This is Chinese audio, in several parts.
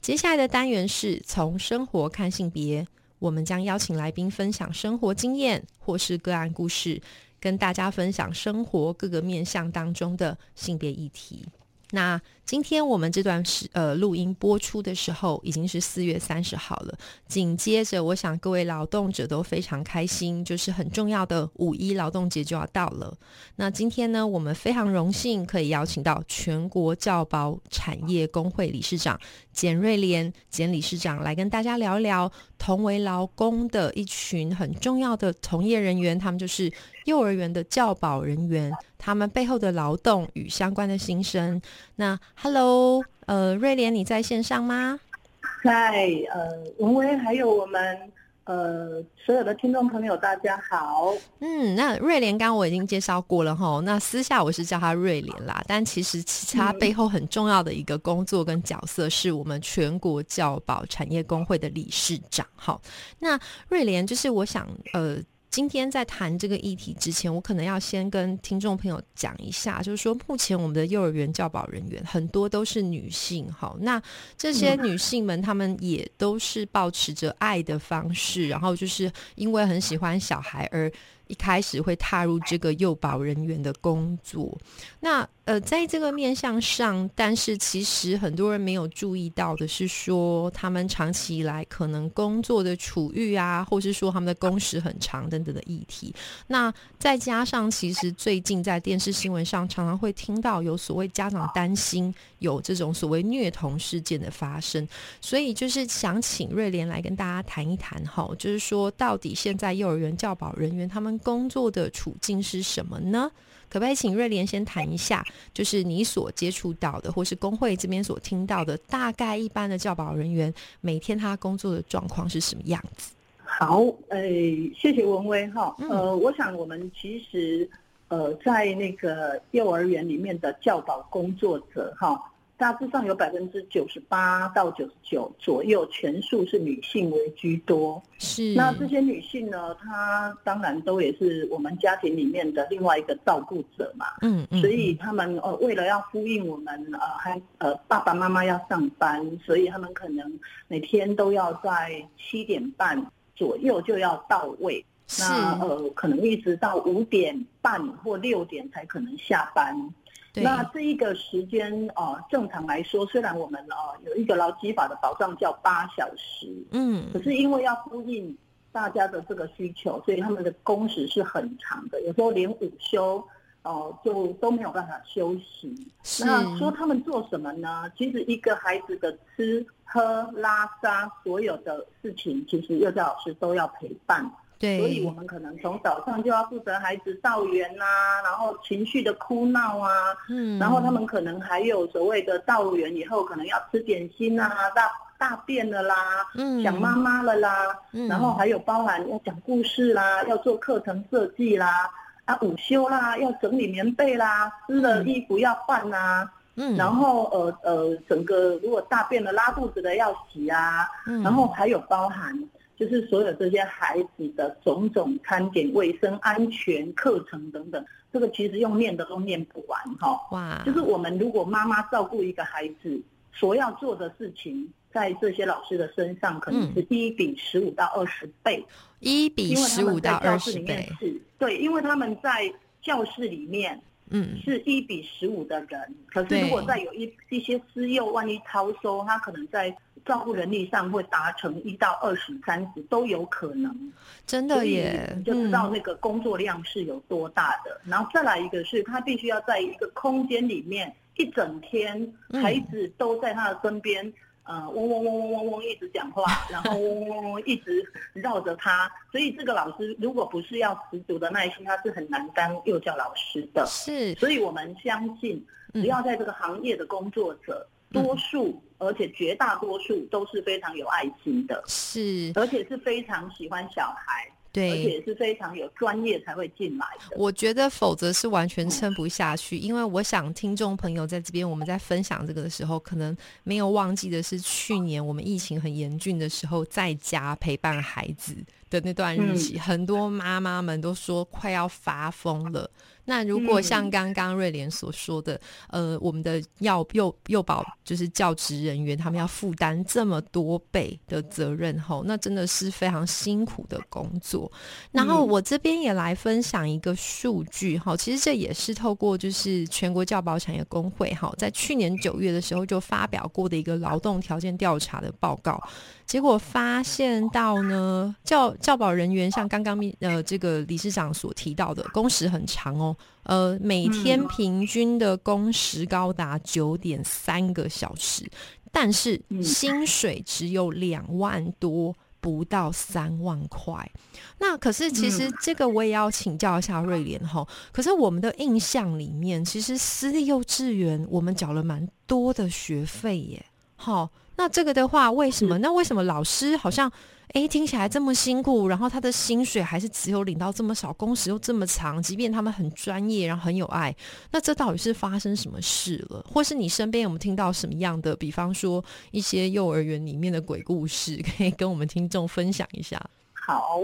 接下来的单元是从生活看性别，我们将邀请来宾分享生活经验或是个案故事，跟大家分享生活各个面向当中的性别议题。那今天我们这段时呃录音播出的时候，已经是四月三十号了。紧接着，我想各位劳动者都非常开心，就是很重要的五一劳动节就要到了。那今天呢，我们非常荣幸可以邀请到全国教保产业工会理事长简瑞莲简理事长来跟大家聊聊同为劳工的一群很重要的从业人员，他们就是幼儿园的教保人员，他们背后的劳动与相关的心声。那 Hello，呃，瑞莲，你在线上吗？嗨，呃，文威，还有我们呃所有的听众朋友，大家好。嗯，那瑞莲刚刚我已经介绍过了哈，那私下我是叫他瑞莲啦，但其实其他背后很重要的一个工作跟角色，是我们全国教保产业工会的理事长。好，那瑞莲就是我想呃。今天在谈这个议题之前，我可能要先跟听众朋友讲一下，就是说目前我们的幼儿园教保人员很多都是女性，好，那这些女性们她们也都是保持着爱的方式，然后就是因为很喜欢小孩而一开始会踏入这个幼保人员的工作，那。呃，在这个面向上，但是其实很多人没有注意到的是，说他们长期以来可能工作的处遇啊，或是说他们的工时很长等等的议题。那再加上，其实最近在电视新闻上常常会听到有所谓家长担心有这种所谓虐童事件的发生，所以就是想请瑞莲来跟大家谈一谈哈，就是说到底现在幼儿园教保人员他们工作的处境是什么呢？可不可以请瑞莲先谈一下，就是你所接触到的，或是工会这边所听到的，大概一般的教保人员每天他工作的状况是什么样子？好，呃，谢谢文威哈，呃，我想我们其实呃在那个幼儿园里面的教保工作者哈。大致上有百分之九十八到九十九左右，全数是女性为居多。是，那这些女性呢，她当然都也是我们家庭里面的另外一个照顾者嘛。嗯嗯。所以他们呃，为了要呼应我们呃，还呃爸爸妈妈要上班，所以他们可能每天都要在七点半左右就要到位。那呃，可能一直到五点半或六点才可能下班。那这一个时间呃，正常来说，虽然我们呃有一个劳基法的保障叫八小时，嗯，可是因为要呼应大家的这个需求，所以他们的工时是很长的，有时候连午休哦就都没有办法休息。那说他们做什么呢？其实一个孩子的吃喝拉撒所有的事情，其实幼教老师都要陪伴。对，所以我们可能从早上就要负责孩子到园呐，然后情绪的哭闹啊，嗯，然后他们可能还有所谓的到园以后可能要吃点心啊，大大便了啦，嗯，想妈妈了啦，嗯，然后还有包含要讲故事啦，要做课程设计啦，啊，午休啦，要整理棉被啦，湿的衣服要换啊，嗯，然后呃呃，整个如果大便了拉肚子的要洗啊，嗯，然后还有包含。就是所有这些孩子的种种餐点、卫生安全、课程等等，这个其实用念的都念不完哈。哇！就是我们如果妈妈照顾一个孩子，所要做的事情，在这些老师的身上，可能是一比十五到二十倍。一比十五到二十倍。是，对，因为他们在教室里面。嗯，是一比十五的人，可是如果再有一一些私幼，万一超收，他可能在照顾能力上会达成一到二十、三十都有可能。真的耶，就知道那个工作量是有多大的。然后再来一个是他必须要在一个空间里面一整天，孩子都在他的身边。呃，嗡嗡嗡嗡嗡嗡一直讲话，然后嗡嗡嗡嗡一直绕着他，所以这个老师如果不是要十足的耐心，他是很难当幼教老师的。是，所以我们相信，只要在这个行业的工作者，多数而且绝大多数都是非常有爱心的，是，而且是非常喜欢小孩。对，而且是非常有专业才会进来的。我觉得，否则是完全撑不下去。因为我想，听众朋友在这边，我们在分享这个的时候，可能没有忘记的是，去年我们疫情很严峻的时候，在家陪伴孩子的那段日期，很多妈妈们都说快要发疯了。那如果像刚刚瑞莲所说的，呃，我们的幼幼幼保就是教职人员，他们要负担这么多倍的责任吼，那真的是非常辛苦的工作。然后我这边也来分享一个数据哈，其实这也是透过就是全国教保产业工会哈，在去年九月的时候就发表过的一个劳动条件调查的报告。结果发现到呢，教教保人员像刚刚呃这个理事长所提到的，工时很长哦，呃每天平均的工时高达九点三个小时，但是薪水只有两万多，不到三万块。那可是其实这个我也要请教一下瑞莲哈，可是我们的印象里面，其实私立幼稚园我们缴了蛮多的学费耶，好。那这个的话，为什么？那为什么老师好像，哎，听起来这么辛苦，然后他的薪水还是只有领到这么少，工时又这么长，即便他们很专业，然后很有爱，那这到底是发生什么事了？或是你身边有没有听到什么样的，比方说一些幼儿园里面的鬼故事，可以跟我们听众分享一下？好，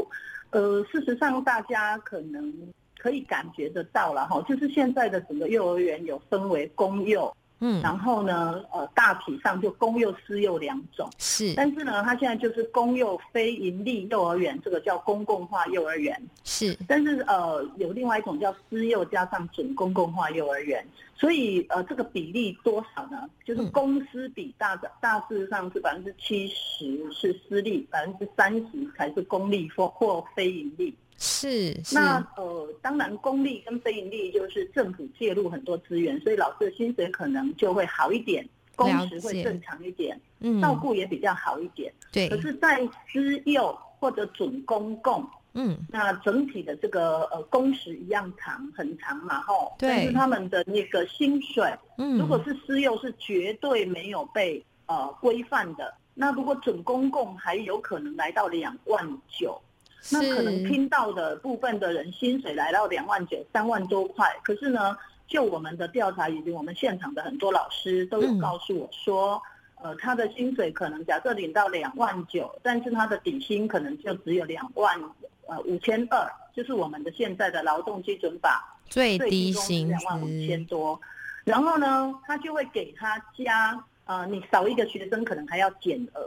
呃，事实上大家可能可以感觉得到了哈，就是现在的整个幼儿园有分为公幼。嗯，然后呢，呃，大体上就公幼、私幼两种。是，但是呢，它现在就是公幼非盈利幼儿园，这个叫公共化幼儿园。是，但是呃，有另外一种叫私幼加上准公共化幼儿园。所以呃，这个比例多少呢？就是公私比大的大致上是百分之七十是私立，百分之三十才是公立或或非盈利。是，那呃，当然，公立跟非盈利就是政府介入很多资源，所以老师的薪水可能就会好一点，工时会正常一点，嗯，照顾也比较好一点。对。可是，在私幼或者准公共，嗯，那整体的这个呃工时一样长，很长嘛，吼。对。但是他们的那个薪水，嗯，如果是私幼是绝对没有被呃规范的，那如果准公共还有可能来到两万九。那可能听到的部分的人薪水来到两万九、三万多块，可是呢，就我们的调查以及我们现场的很多老师都有告诉我说，呃，他的薪水可能假设领到两万九，但是他的底薪可能就只有两万呃五千二，就是我们的现在的劳动基准法最低薪两万五千多，然后呢，他就会给他加呃，你少一个学生可能还要减额。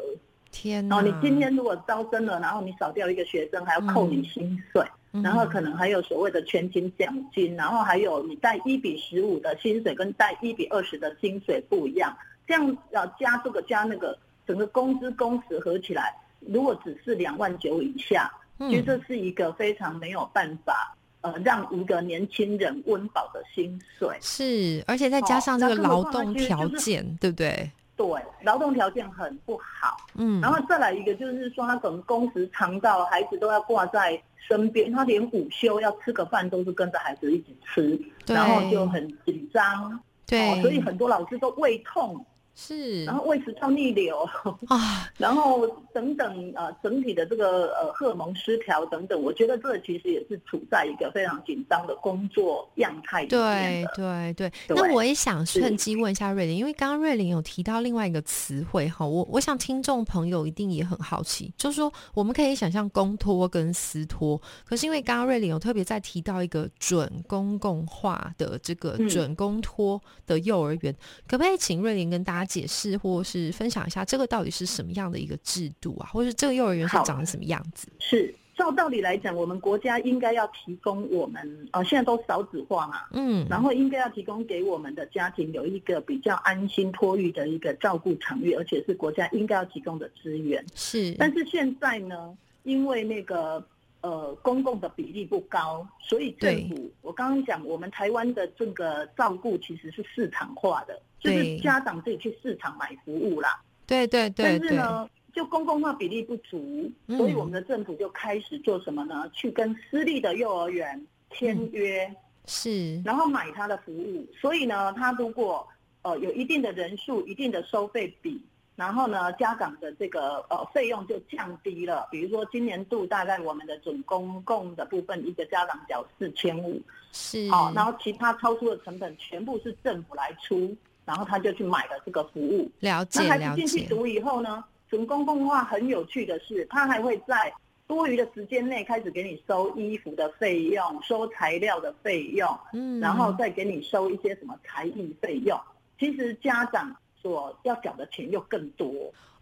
天哦，你今天如果招生了，然后你少掉一个学生，还要扣你薪水，然后可能还有所谓的全勤奖金，然后还有你带一比十五的薪水跟带一比二十的薪水不一样，这样要加这个加那个，整个工资工时合起来，如果只是两万九以下，其实这是一个非常没有办法呃让一个年轻人温饱的薪水。是，而且再加上这个劳动条件，对不对？对，劳动条件很不好。嗯，然后再来一个就是说，他可能工时长到孩子都要挂在身边，他连午休要吃个饭都是跟着孩子一起吃，然后就很紧张。对，所以很多老师都胃痛。是，然后胃食道逆流啊，然后等等呃，整体的这个呃荷尔蒙失调等等，我觉得这其实也是处在一个非常紧张的工作样态里面对对对，那我也想趁机问一下瑞玲，因为刚刚瑞玲有提到另外一个词汇哈，我我想听众朋友一定也很好奇，就是说我们可以想象公托跟私托，可是因为刚刚瑞玲有特别在提到一个准公共化的这个准公托的幼儿园，可不可以请瑞玲跟大家？解释或是分享一下，这个到底是什么样的一个制度啊？或者是这个幼儿园是长什么样子？是照道理来讲，我们国家应该要提供我们呃，现在都少子化嘛，嗯，然后应该要提供给我们的家庭有一个比较安心托育的一个照顾场域，而且是国家应该要提供的资源。是，但是现在呢，因为那个。呃，公共的比例不高，所以政府，我刚刚讲，我们台湾的这个照顾其实是市场化的，就是家长自己去市场买服务啦。对对对。但是呢，就公共化比例不足，所以我们的政府就开始做什么呢？去跟私立的幼儿园签约，是，然后买他的服务。所以呢，他如果呃有一定的人数、一定的收费比，然后呢，家长的这个呃费用就降低了。比如说今年度大概我们的准公共的部分，一个家长缴四千五，是好，然后其他超出的成本全部是政府来出，然后他就去买了这个服务。了解，那孩子进去读以后呢，准公共化很有趣的是，他还会在多余的时间内开始给你收衣服的费用、收材料的费用，嗯，然后再给你收一些什么才艺费用。其实家长。所要缴的钱又更多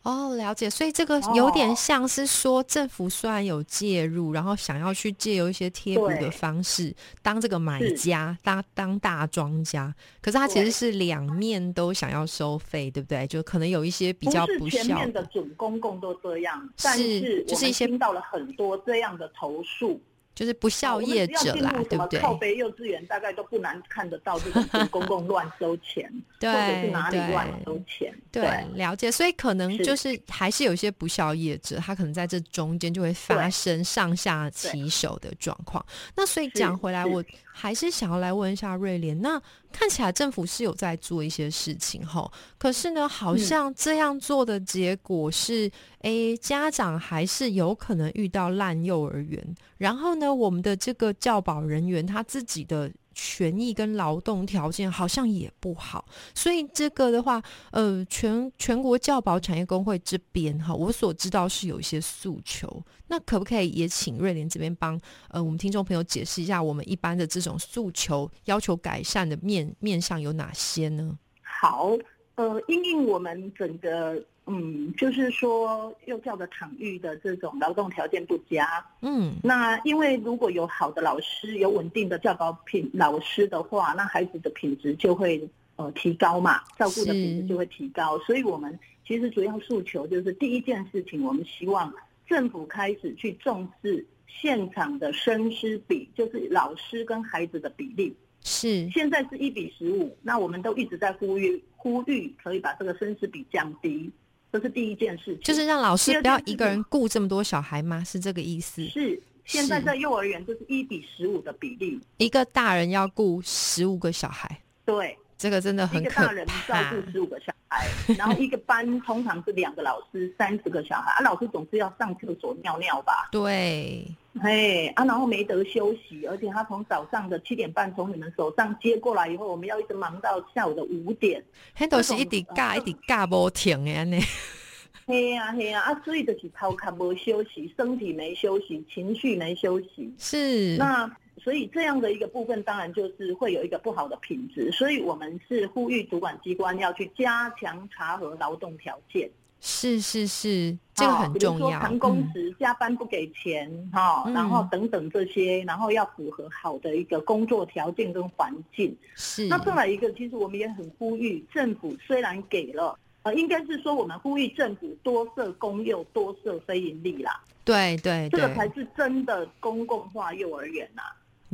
哦，了解。所以这个有点像是说，政府虽然有介入，然后想要去借由一些贴补的方式，当这个买家，当当大庄家，可是他其实是两面都想要收费，对不对？就可能有一些比较不全面的准公共都这样，但是就是一些听到了很多这样的投诉。就是不孝业者啦，对不对？靠北幼稚园大概都不难看得到这种公共乱收钱，或者是哪里乱收钱。对，了解。所以可能就是还是有一些不孝业者，他可能在这中间就会发生上下其手的状况。那所以讲回来，我还是想要来问一下瑞莲，那看起来政府是有在做一些事情哈，可是呢，好像这样做的结果是，诶，家长还是有可能遇到烂幼儿园，然后呢？我们的这个教保人员他自己的权益跟劳动条件好像也不好，所以这个的话，呃，全全国教保产业工会这边哈，我所知道是有一些诉求，那可不可以也请瑞莲这边帮呃我们听众朋友解释一下，我们一般的这种诉求要求改善的面面上有哪些呢？好，呃，因应我们整个。嗯，就是说幼教的场域的这种劳动条件不佳，嗯，那因为如果有好的老师，有稳定的教保品老师的话，那孩子的品质就会呃提高嘛，照顾的品质就会提高。所以我们其实主要诉求就是第一件事情，我们希望政府开始去重视现场的生师比，就是老师跟孩子的比例。是，现在是一比十五，那我们都一直在呼吁呼吁，可以把这个生师比降低。这是第一件事情，就是让老师不要一个人顾这么多小孩吗？是这个意思？是，现在在幼儿园就是一比十五的比例，一个大人要顾十五个小孩。对，这个真的很可怕。一个大人照顾十五个小孩，然后一个班通常是两个老师，三十个小孩，啊，老师总是要上厕所尿尿吧？对。嘿啊，然后没得休息，而且他从早上的七点半从你们手上接过来以后，我们要一直忙到下午的五点，很都是一直尬，一直尬不停的呢。嘿呀嘿呀啊，所以就是头壳没休息，身体没休息，情绪没休息。是那所以这样的一个部分，当然就是会有一个不好的品质。所以我们是呼吁主管机关要去加强查核劳动条件。是是是，这个很重要。比如说长工时、加班不给钱，哈，然后等等这些，然后要符合好的一个工作条件跟环境。是。那再来一个，其实我们也很呼吁政府，虽然给了，呃，应该是说我们呼吁政府多设公幼、多设非盈利啦。对对，这个才是真的公共化幼儿园呐。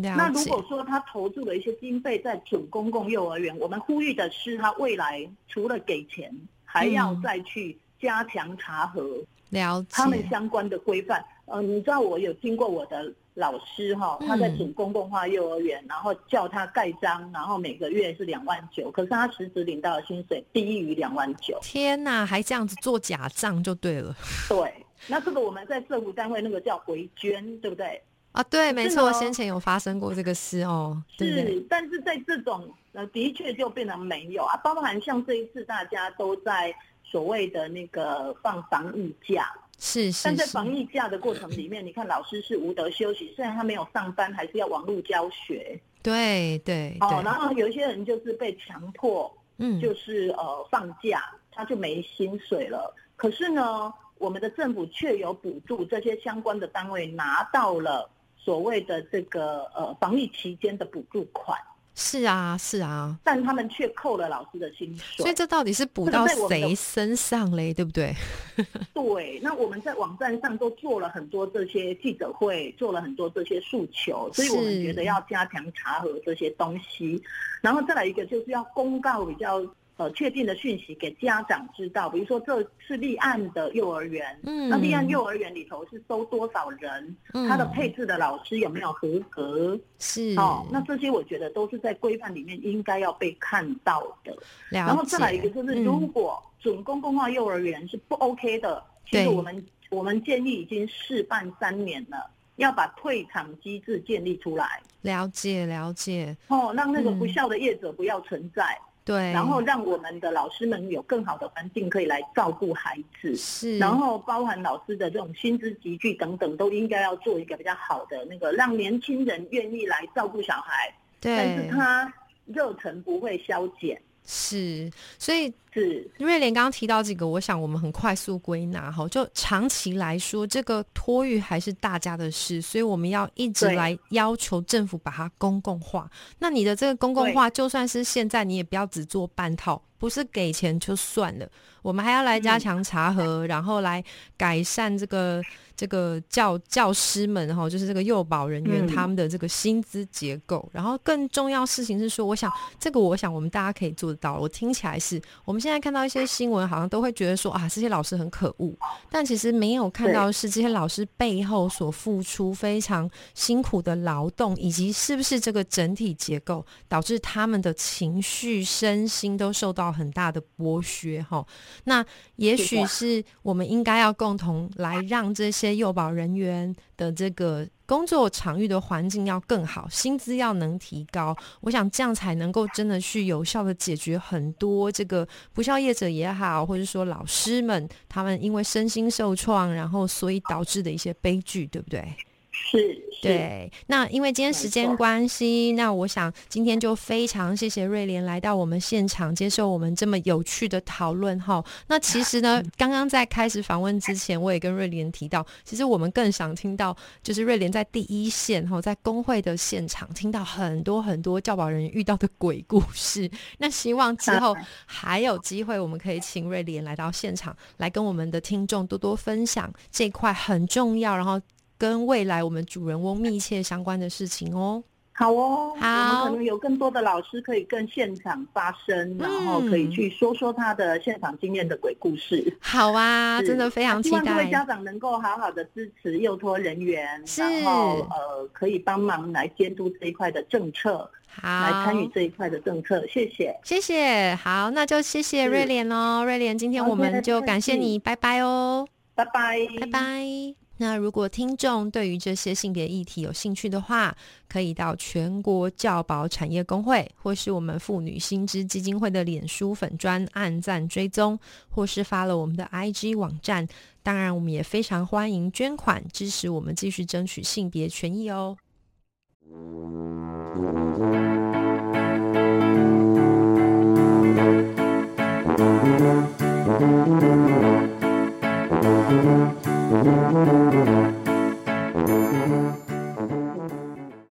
那如果说他投注了一些经费在准公共幼儿园，我们呼吁的是他未来除了给钱，还要再去。加强查核，了解他们相关的规范。呃，你知道我有听过我的老师哈，他在准公共化幼儿园，然后叫他盖章，然后每个月是两万九，可是他实质领到的薪水低于两万九。天哪，还这样子做假账就对了。对，那这个我们在政府单位那个叫回捐，对不对？啊，对，没错，先前有发生过这个事哦。是，但是在这种呃，的确就变得没有啊，包含像这一次大家都在。所谓的那个放防疫假是是，但在防疫假的过程里面，你看老师是无德休息，虽然他没有上班，还是要网络教学。对对哦，然后有一些人就是被强迫，嗯，就是呃放假，他就没薪水了。可是呢，我们的政府却有补助，这些相关的单位拿到了所谓的这个呃防疫期间的补助款。是啊，是啊，但他们却扣了老师的薪水，所以这到底是补到谁身上嘞？对不对？对，那我们在网站上都做了很多这些记者会，做了很多这些诉求，所以我们觉得要加强查核这些东西，然后再来一个就是要公告比较。呃确定的讯息给家长知道，比如说这是立案的幼儿园，嗯，那立案幼儿园里头是收多少人，嗯，他的配置的老师有没有合格，是，哦，那这些我觉得都是在规范里面应该要被看到的。然后再来一个就是，如果准公共化幼儿园是不 OK 的，其实我们我们建议已经试办三年了。要把退场机制建立出来，了解了解哦，让那个不孝的业者不要存在，对，然后让我们的老师们有更好的环境可以来照顾孩子，是，然后包含老师的这种薪资集聚等等，都应该要做一个比较好的那个，让年轻人愿意来照顾小孩，对，但是他热忱不会消减。是，所以是。瑞莲刚刚提到这个，我想我们很快速归纳哈，就长期来说，这个托育还是大家的事，所以我们要一直来要求政府把它公共化。那你的这个公共化，就算是现在，你也不要只做半套，不是给钱就算了，我们还要来加强查核，然后来改善这个。这个教教师们哈，就是这个幼保人员他们的这个薪资结构，然后更重要事情是说，我想这个我想我们大家可以做得到。我听起来是我们现在看到一些新闻，好像都会觉得说啊，这些老师很可恶，但其实没有看到是这些老师背后所付出非常辛苦的劳动，以及是不是这个整体结构导致他们的情绪、身心都受到很大的剥削哈。那也许是我们应该要共同来让这些。幼保人员的这个工作场域的环境要更好，薪资要能提高，我想这样才能够真的去有效的解决很多这个不孝业者也好，或者说老师们他们因为身心受创，然后所以导致的一些悲剧，对不对？是，对。那因为今天时间关系，那我想今天就非常谢谢瑞莲来到我们现场接受我们这么有趣的讨论哈。那其实呢，刚刚在开始访问之前，我也跟瑞莲提到，其实我们更想听到就是瑞莲在第一线哈，在工会的现场听到很多很多教保人员遇到的鬼故事。那希望之后还有机会，我们可以请瑞莲来到现场，来跟我们的听众多多分享这块很重要，然后。跟未来我们主人翁密切相关的事情哦，好哦，好，我们可能有更多的老师可以跟现场发声，然后可以去说说他的现场经验的鬼故事。好啊，真的非常期待。希望各位家长能够好好的支持幼托人员，然后呃，可以帮忙来监督这一块的政策，好，来参与这一块的政策。谢谢，谢谢，好，那就谢谢瑞莲哦，瑞莲，今天我们就感谢你，拜拜哦，拜拜，拜拜。那如果听众对于这些性别议题有兴趣的话，可以到全国教保产业工会，或是我们妇女薪资基金会的脸书粉专按赞追踪，或是发了我们的 IG 网站。当然，我们也非常欢迎捐款支持我们继续争取性别权益哦。